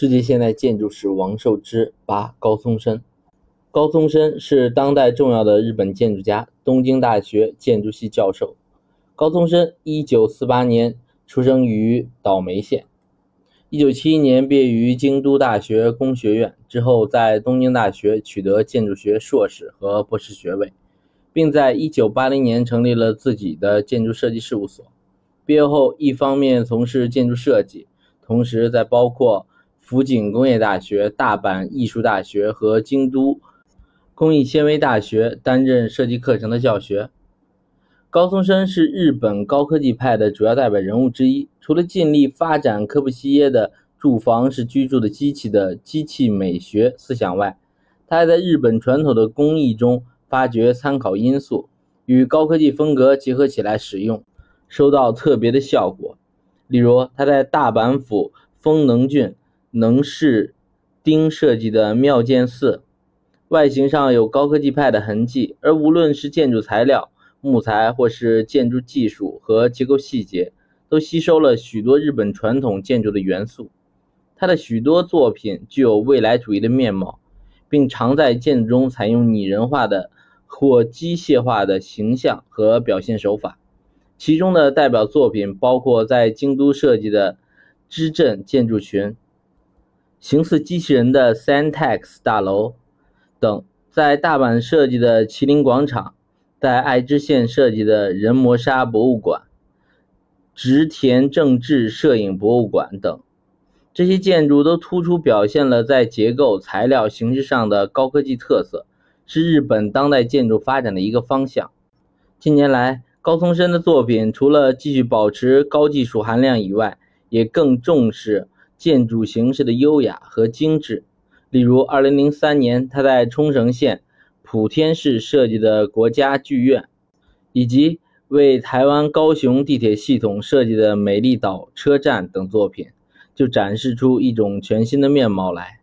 世界现代建筑史王受之八高松伸。高松伸是当代重要的日本建筑家，东京大学建筑系教授。高松伸一九四八年出生于岛梅县，一九七一年毕业于京都大学工学院，之后在东京大学取得建筑学硕士和博士学位，并在一九八零年成立了自己的建筑设计事务所。毕业后，一方面从事建筑设计，同时在包括福井工业大学、大阪艺术大学和京都工艺纤维大学担任设计课程的教学。高松伸是日本高科技派的主要代表人物之一。除了尽力发展科布西耶的“住房是居住的机器”的机器美学思想外，他还在日本传统的工艺中发掘参考因素，与高科技风格结合起来使用，收到特别的效果。例如，他在大阪府丰能郡。能是丁设计的妙见寺，外形上有高科技派的痕迹，而无论是建筑材料、木材，或是建筑技术和结构细节，都吸收了许多日本传统建筑的元素。他的许多作品具有未来主义的面貌，并常在建筑中采用拟人化的或机械化的形象和表现手法。其中的代表作品包括在京都设计的织镇建筑群。形似机器人的 Santex 大楼等，在大阪设计的麒麟广场，在爱知县设计的人磨砂博物馆、植田正治摄影博物馆等，这些建筑都突出表现了在结构、材料、形式上的高科技特色，是日本当代建筑发展的一个方向。近年来，高松伸的作品除了继续保持高技术含量以外，也更重视。建筑形式的优雅和精致，例如2003年他在冲绳县普天市设计的国家剧院，以及为台湾高雄地铁系统设计的美丽岛车站等作品，就展示出一种全新的面貌来。